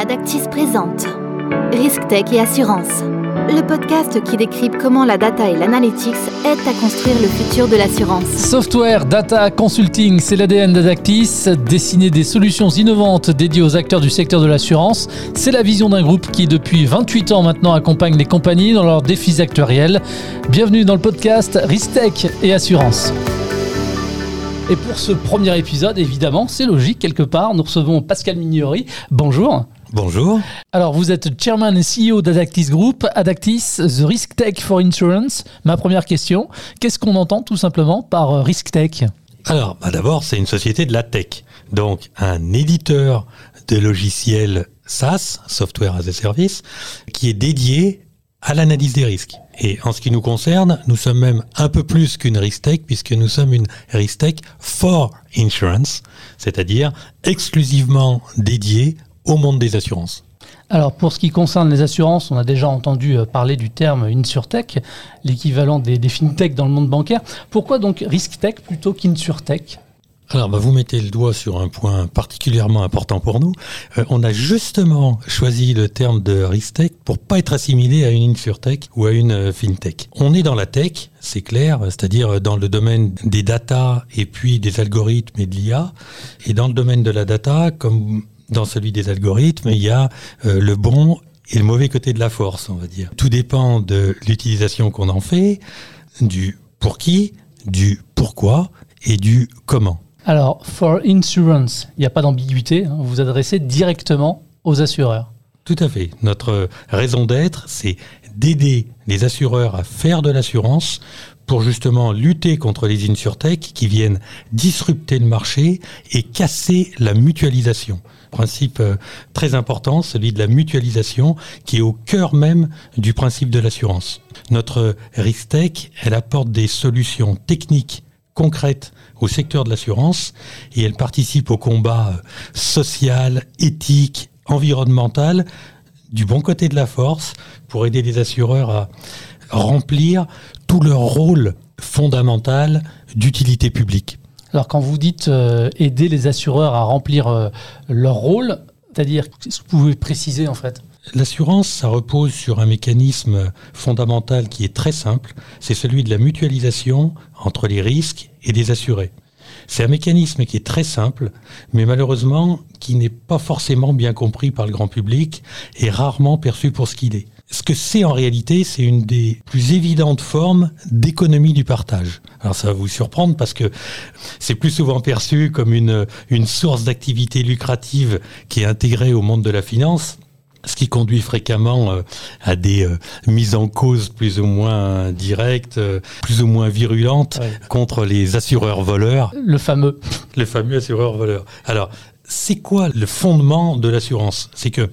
Adactis présente Risk Tech et Assurance, le podcast qui décrypte comment la data et l'analytics aident à construire le futur de l'assurance. Software, data, consulting, c'est l'ADN d'Adactis. Dessiner des solutions innovantes dédiées aux acteurs du secteur de l'assurance, c'est la vision d'un groupe qui, depuis 28 ans maintenant, accompagne les compagnies dans leurs défis actuariels. Bienvenue dans le podcast Risk Tech et Assurance. Et pour ce premier épisode, évidemment, c'est logique, quelque part, nous recevons Pascal Mignori. Bonjour. Bonjour. Alors, vous êtes chairman et CEO d'Adactis Group, Adactis, The Risk Tech for Insurance. Ma première question, qu'est-ce qu'on entend tout simplement par euh, Risk Tech? Alors, bah d'abord, c'est une société de la tech. Donc, un éditeur de logiciels SaaS, Software as a Service, qui est dédié à l'analyse des risques. Et en ce qui nous concerne, nous sommes même un peu plus qu'une Ristech puisque nous sommes une Ristech for Insurance, c'est-à-dire exclusivement dédiée au monde des assurances. Alors pour ce qui concerne les assurances, on a déjà entendu euh, parler du terme InsurTech, l'équivalent des, des FinTech dans le monde bancaire. Pourquoi donc RiskTech plutôt qu'InsurTech? Alors, bah, vous mettez le doigt sur un point particulièrement important pour nous. Euh, on a justement choisi le terme de Ristech pour pas être assimilé à une insurtech ou à une euh, fintech. On est dans la tech, c'est clair, c'est-à-dire dans le domaine des data et puis des algorithmes et de l'IA. Et dans le domaine de la data, comme dans celui des algorithmes, il y a euh, le bon et le mauvais côté de la force, on va dire. Tout dépend de l'utilisation qu'on en fait, du pour qui, du pourquoi et du comment. Alors, for insurance, il n'y a pas d'ambiguïté, hein, vous vous adressez directement aux assureurs. Tout à fait. Notre raison d'être, c'est d'aider les assureurs à faire de l'assurance pour justement lutter contre les insurtech qui viennent disrupter le marché et casser la mutualisation. Principe euh, très important, celui de la mutualisation, qui est au cœur même du principe de l'assurance. Notre RISTEC, elle apporte des solutions techniques concrètes au secteur de l'assurance et elle participe au combat euh, social, éthique, environnemental du bon côté de la force pour aider les assureurs à remplir tout leur rôle fondamental d'utilité publique. Alors quand vous dites euh, aider les assureurs à remplir euh, leur rôle, c'est-à-dire, ce que vous pouvez préciser en fait? L'assurance, ça repose sur un mécanisme fondamental qui est très simple, c'est celui de la mutualisation entre les risques et les assurés. C'est un mécanisme qui est très simple, mais malheureusement qui n'est pas forcément bien compris par le grand public et rarement perçu pour ce qu'il est. Ce que c'est en réalité, c'est une des plus évidentes formes d'économie du partage. Alors ça va vous surprendre parce que c'est plus souvent perçu comme une, une source d'activité lucrative qui est intégrée au monde de la finance ce qui conduit fréquemment euh, à des euh, mises en cause plus ou moins directes, euh, plus ou moins virulentes contre les assureurs voleurs. Le fameux. Le fameux assureur voleur. Alors, c'est quoi le fondement de l'assurance? C'est que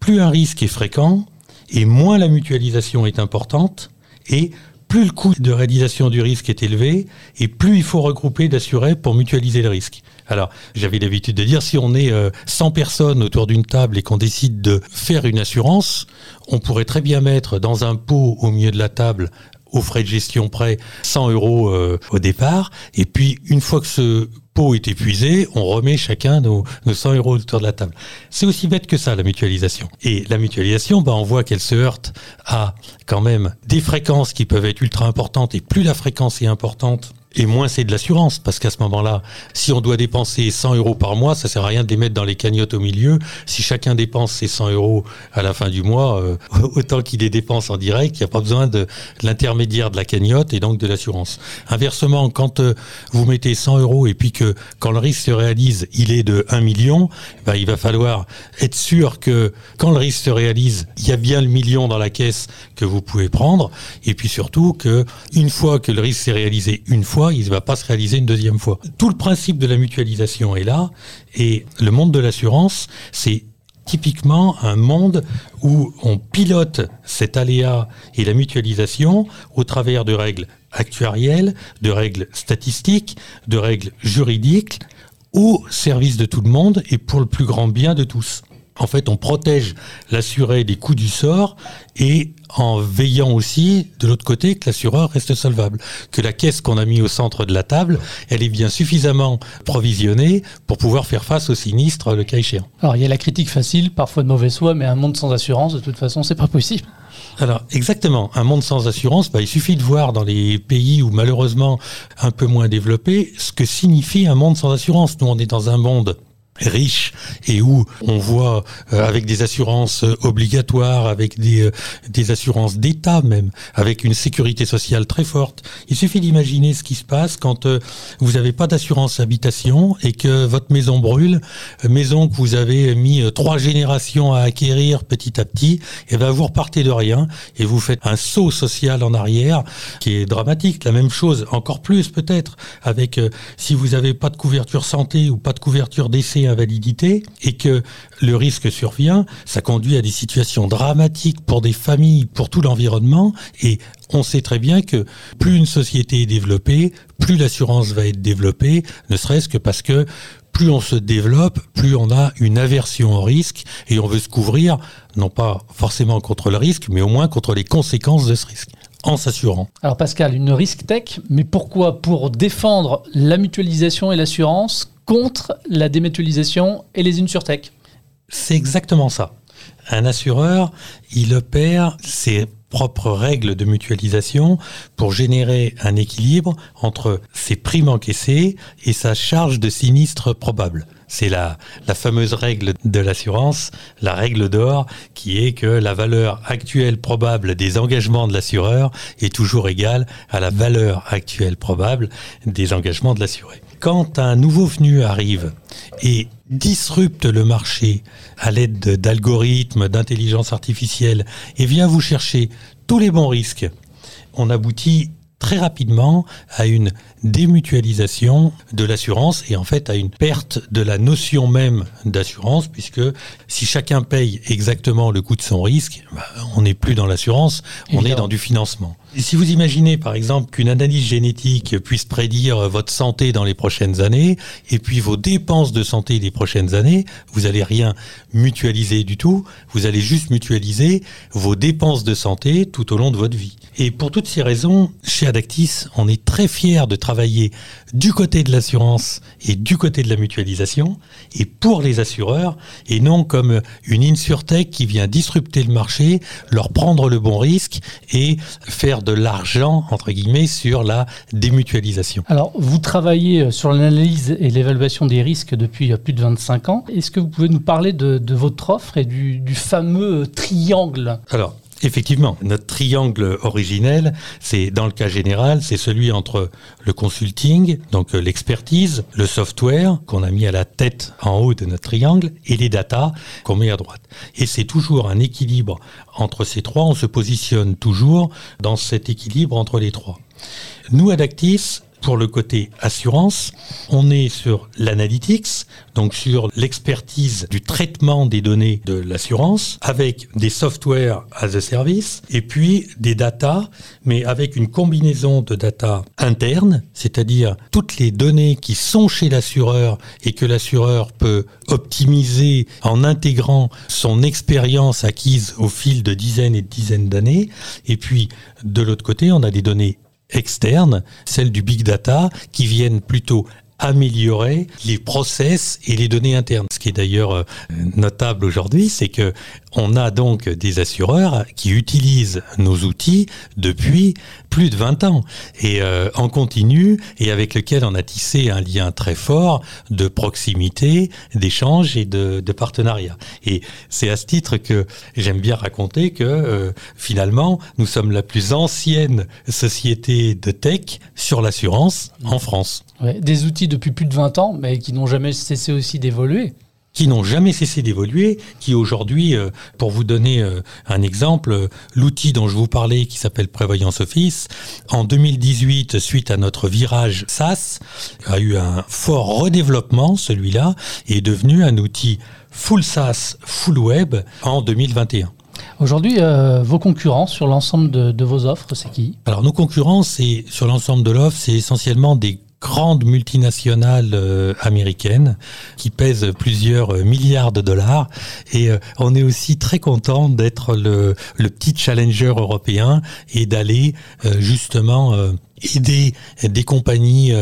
plus un risque est fréquent, et moins la mutualisation est importante, et plus le coût de réalisation du risque est élevé, et plus il faut regrouper d'assurés pour mutualiser le risque. Alors, j'avais l'habitude de dire, si on est 100 euh, personnes autour d'une table et qu'on décide de faire une assurance, on pourrait très bien mettre dans un pot au milieu de la table aux frais de gestion près 100 euros euh, au départ. Et puis, une fois que ce pot est épuisé, on remet chacun nos, 100 euros autour de la table. C'est aussi bête que ça, la mutualisation. Et la mutualisation, bah, on voit qu'elle se heurte à quand même des fréquences qui peuvent être ultra importantes. Et plus la fréquence est importante, et moins c'est de l'assurance, parce qu'à ce moment-là, si on doit dépenser 100 euros par mois, ça sert à rien de les mettre dans les cagnottes au milieu. Si chacun dépense ses 100 euros à la fin du mois, euh, autant qu'il les dépense en direct, il n'y a pas besoin de, l'intermédiaire de la cagnotte et donc de l'assurance. Inversement, quand euh, vous mettez 100 euros et puis que quand le risque se réalise, il est de 1 million, ben, il va falloir être sûr que quand le risque se réalise, il y a bien le million dans la caisse que vous pouvez prendre, et puis surtout que une fois que le risque s'est réalisé une fois, il ne va pas se réaliser une deuxième fois. Tout le principe de la mutualisation est là, et le monde de l'assurance, c'est typiquement un monde où on pilote cet aléa et la mutualisation au travers de règles actuarielles, de règles statistiques, de règles juridiques, au service de tout le monde et pour le plus grand bien de tous. En fait, on protège l'assuré des coups du sort et en veillant aussi de l'autre côté que l'assureur reste solvable, que la caisse qu'on a mis au centre de la table, elle est bien suffisamment provisionnée pour pouvoir faire face au sinistre le cas échéant. Alors il y a la critique facile, parfois de mauvaise foi, mais un monde sans assurance, de toute façon, c'est pas possible. Alors exactement, un monde sans assurance, bah, il suffit de voir dans les pays où malheureusement un peu moins développés ce que signifie un monde sans assurance. Nous on est dans un monde riche et où on voit euh, avec des assurances euh, obligatoires, avec des, euh, des assurances d'État même, avec une sécurité sociale très forte. Il suffit d'imaginer ce qui se passe quand vous n'avez pas d'assurance habitation et que votre maison brûle, maison que vous avez mis trois générations à acquérir petit à petit, et ben vous repartez de rien et vous faites un saut social en arrière qui est dramatique. La même chose, encore plus peut-être, avec si vous n'avez pas de couverture santé ou pas de couverture décès invalidité et que le risque survient, ça conduit à des situations dramatiques pour des familles, pour tout l'environnement et on sait très bien que plus une société est développée, plus l'assurance va être développée, ne serait-ce que parce que plus on se développe, plus on a une aversion au risque et on veut se couvrir, non pas forcément contre le risque, mais au moins contre les conséquences de ce risque en s'assurant. Alors Pascal, une risque tech, mais pourquoi? Pour défendre la mutualisation et l'assurance contre la démutualisation et les insurtech. C'est exactement ça. Un assureur, il opère ses propres règles de mutualisation pour générer un équilibre entre ses primes encaissées et sa charge de sinistre probable. C'est la, fameuse règle de l'assurance, la règle d'or, qui est que la valeur actuelle probable des engagements de l'assureur est toujours égale à la valeur actuelle probable des engagements de l'assuré. Quand un nouveau venu arrive et disrupte le marché à l'aide d'algorithmes, d'intelligence artificielle et vient vous chercher tous les bons risques, on aboutit très rapidement à une démutualisation de l'assurance et en fait à une perte de la notion même d'assurance puisque si chacun paye exactement le coût de son risque, bah, on n'est plus dans l'assurance, on est dans du financement. si vous imaginez par exemple qu'une analyse génétique puisse prédire votre santé dans les prochaines années et puis vos dépenses de santé les prochaines années, vous n'allez rien mutualiser du tout, vous allez juste mutualiser vos dépenses de santé tout au long de votre vie. Et pour toutes ces raisons, chez Adactis, on est très fiers de travailler travailler du côté de l'assurance et du côté de la mutualisation et pour les assureurs et non comme une insurtech qui vient disrupter le marché, leur prendre le bon risque et faire de l'argent entre guillemets sur la démutualisation. Alors vous travaillez sur l'analyse et l'évaluation des risques depuis plus de 25 ans. Est-ce que vous pouvez nous parler de, votre offre et du, du fameux triangle? Alors Effectivement, notre triangle originel, c'est dans le cas général, c'est celui entre le consulting, donc euh, l'expertise, le software qu'on a mis à la tête en haut de notre triangle et les data qu'on met à droite. Et c'est toujours un équilibre entre ces trois, on se positionne toujours dans cet équilibre entre les trois. Nous, Adactis, pour le côté assurance, on est sur l'analytics, donc sur l'expertise du traitement des données de l'assurance, avec des software as a service, et puis des data, mais avec une combinaison de data internes, c'est-à-dire toutes les données qui sont chez l'assureur et que l'assureur peut optimiser en intégrant son expérience acquise au fil de dizaines et de dizaines d'années. Et puis, de l'autre côté, on a des données externes, celles du big data, qui viennent plutôt améliorer les process et les données internes. Ce qui est d'ailleurs euh, notable aujourd'hui, c'est que on a donc des assureurs qui utilisent nos outils depuis plus de 20 ans et euh, en continu et avec lequel on a tissé un lien très fort de proximité, d'échange et de, de, partenariat. Et c'est à ce titre que j'aime bien raconter que euh, finalement nous sommes la plus ancienne société de tech sur l'assurance en France. des outils depuis plus de 20 ans, mais qui n'ont jamais cessé aussi d'évoluer qui n'ont jamais cessé d'évoluer, qui aujourd'hui, euh, pour vous donner euh, un exemple, euh, l'outil dont je vous parlais qui s'appelle Prévoyance Office, en 2018, suite à notre virage SaaS, a eu un fort redéveloppement, celui-là, et est devenu un outil full SaaS, full web en 2021. Aujourd'hui, vos concurrents sur l'ensemble de, de, vos offres, c'est qui? Alors nos concurrents, c'est sur l'ensemble de l'offre, c'est essentiellement des grande multinationale euh, américaine qui pèse plusieurs milliards de dollars. Et euh, on est aussi très content d'être le, le, petit challenger européen et d'aller euh, justement aider des compagnies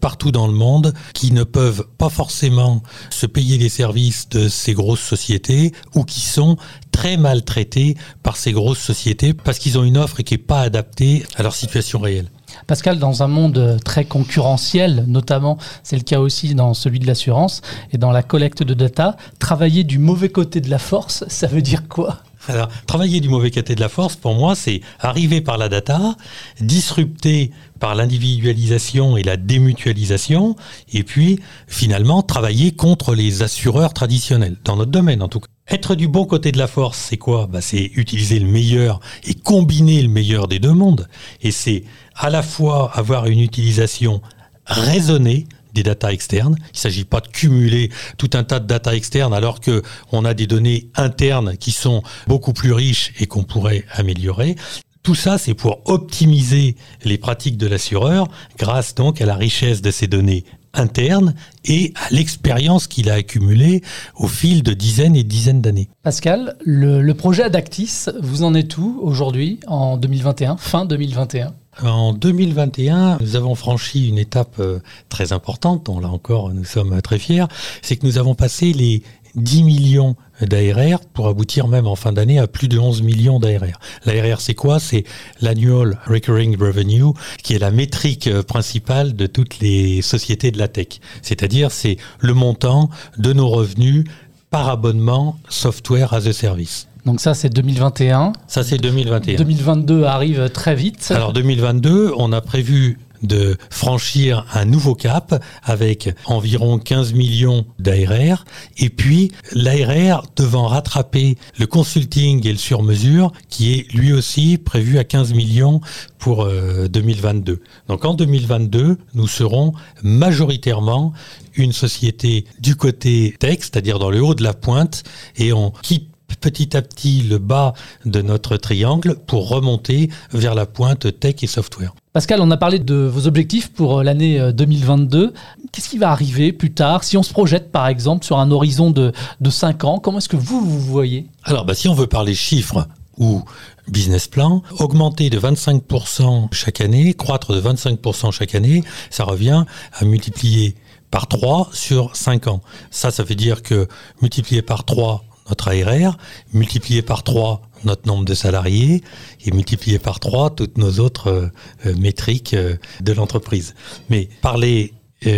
partout dans le monde qui ne peuvent pas forcément se payer les services de ces grosses sociétés ou qui sont très maltraités par ces grosses sociétés parce qu'ils ont une offre qui n'est pas adaptée à leur situation réelle. Pascal, dans un monde très concurrentiel, notamment, c'est le cas aussi dans celui de l'assurance et dans la collecte de data, travailler du mauvais côté de la force, ça veut dire quoi? Alors, travailler du mauvais côté de la force, pour moi, c'est arriver par la data, disrupter par l'individualisation et la démutualisation, et puis finalement travailler contre les assureurs traditionnels, dans notre domaine en tout cas. Être du bon côté de la force, c'est quoi? Bah, C'est utiliser le meilleur et combiner le meilleur des deux mondes. Et c'est à la fois avoir une utilisation raisonnée des data externes. Il ne s'agit pas de cumuler tout un tas de data externes alors que on a des données internes qui sont beaucoup plus riches et qu'on pourrait améliorer. Tout ça, c'est pour optimiser les pratiques de l'assureur grâce donc à la richesse de ces données internes et à l'expérience qu'il a accumulée au fil de dizaines et dizaines d'années. Pascal, le, le projet Adactis, vous en êtes où aujourd'hui, en 2021, fin 2021 en 2021, nous avons franchi une étape euh, très importante, dont là encore nous sommes très fiers, c'est que nous avons passé les 10 millions d'ARR pour aboutir même en fin d'année à plus de 11 millions d'ARR. L'ARR, c'est quoi? C'est l'annual recurring revenue, qui est la métrique euh, principale de toutes les sociétés de la tech. C'est-à-dire, c'est le montant de nos revenus par abonnement software as a service. Donc ça, c'est 2021. Ça, c'est 2021. 2022 arrive très vite. Alors 2022, on a prévu de franchir un nouveau cap avec environ 15 millions d'ARR et puis l'ARR devant rattraper le consulting et le sur-mesure qui est lui aussi prévu à 15 millions pour 2022. Euh, Donc en 2022, nous serons majoritairement une société du côté tech, c'est-à-dire dans le haut de la pointe et on quitte petit à petit le bas de notre triangle pour remonter vers la pointe tech et software. Pascal, on a parlé de vos objectifs pour euh, l'année 2022. Euh, Qu'est-ce qui va arriver plus tard? Si on se projette par exemple sur un horizon de, de 5 ans, comment est-ce que vous vous voyez? Alors bah, si on veut parler chiffres ou business plan, augmenter de 25% chaque année, croître de 25% chaque année, ça revient à multiplier par 3 sur 5 ans. Ça, ça veut dire que multiplier par 3 notre ARR, multiplié par 3 notre nombre de salariés et multiplié par 3 toutes nos autres euh, euh, métriques euh, de l'entreprise. Mais parler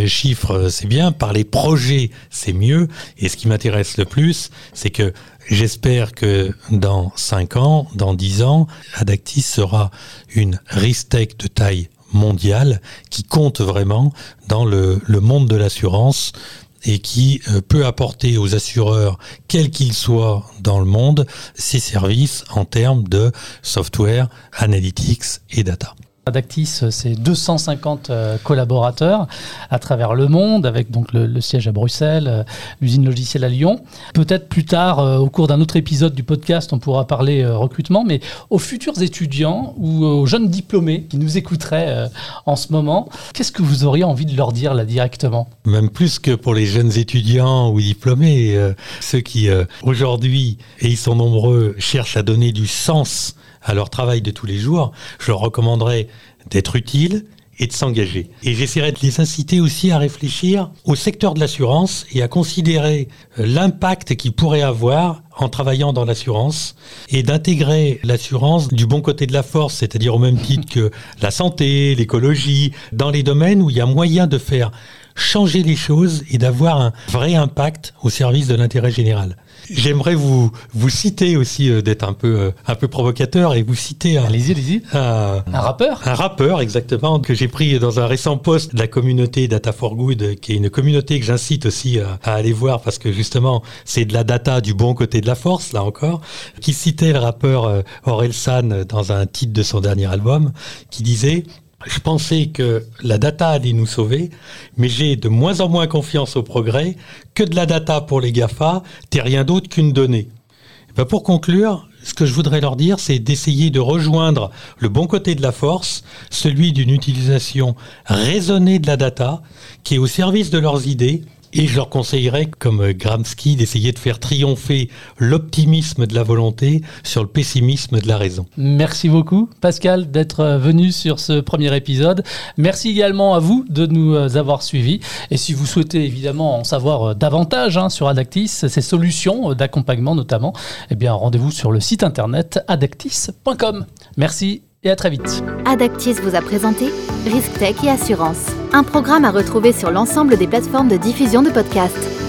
chiffres, c'est bien, parler projets, c'est mieux. Et ce qui m'intéresse le plus, c'est que j'espère que dans 5 ans, dans 10 ans, Adactis sera une Ristech de taille mondiale qui compte vraiment dans le monde de l'assurance et qui euh, peut apporter aux assureurs, quels qu'ils soient dans le monde, ces services en termes de software, analytics et data. Adactis, c'est 250 euh, collaborateurs à travers le monde, avec donc le, siège à Bruxelles, euh, l'usine logicielle à Lyon. Peut-être plus tard, euh, au cours d'un autre épisode du podcast, on pourra parler recrutement, mais aux futurs étudiants ou aux jeunes diplômés qui nous écouteraient en ce moment, qu'est-ce que vous auriez envie de leur dire là directement? Même plus que pour les jeunes étudiants ou diplômés, ceux qui aujourd'hui, et ils sont nombreux, cherchent à donner du sens à leur travail de tous les jours, je leur recommanderais d'être utiles et de s'engager. Et j'essaierai de les inciter aussi à réfléchir au secteur de l'assurance et à considérer euh, l'impact qu'ils pourraient avoir en travaillant dans l'assurance et d'intégrer l'assurance du bon côté de la force, c'est-à-dire au même titre que la santé, l'écologie, dans les domaines où il y a moyen de faire changer les choses et d'avoir un vrai impact au service de l'intérêt général. J'aimerais vous vous citer aussi euh, d'être un peu euh, un peu provocateur et vous citer un, allez-y, allez-y. Un, rappeur un rappeur exactement que j'ai pris dans un récent post de la communauté Data for Good qui est une communauté que j'incite aussi à, à aller voir parce que justement c'est de la data du bon côté de la force là encore qui citait le rappeur euh, Orelsan dans un titre de son dernier album qui disait je pensais que la data allait nous sauver, mais j'ai de moins en moins confiance au progrès que de la data pour les GAFA, t'es rien d'autre qu'une donnée. Ben pour conclure, ce que je voudrais leur dire, c'est d'essayer de rejoindre le bon côté de la force, celui d'une utilisation raisonnée de la data, qui est au service de leurs idées et je leur conseillerais, comme Gramsci, d'essayer de faire triompher l'optimisme de la volonté sur le pessimisme de la raison. Merci beaucoup, Pascal, d'être venu sur ce premier épisode. Merci également à vous de nous avoir suivis. Et si vous souhaitez évidemment en savoir davantage hein, sur Adactis, ses solutions d'accompagnement notamment, eh bien rendez-vous sur le site internet adactis.com. Merci et à très vite. Adactis vous a présenté Risk Tech et Assurance, un programme à retrouver sur l'ensemble des plateformes de diffusion de podcasts.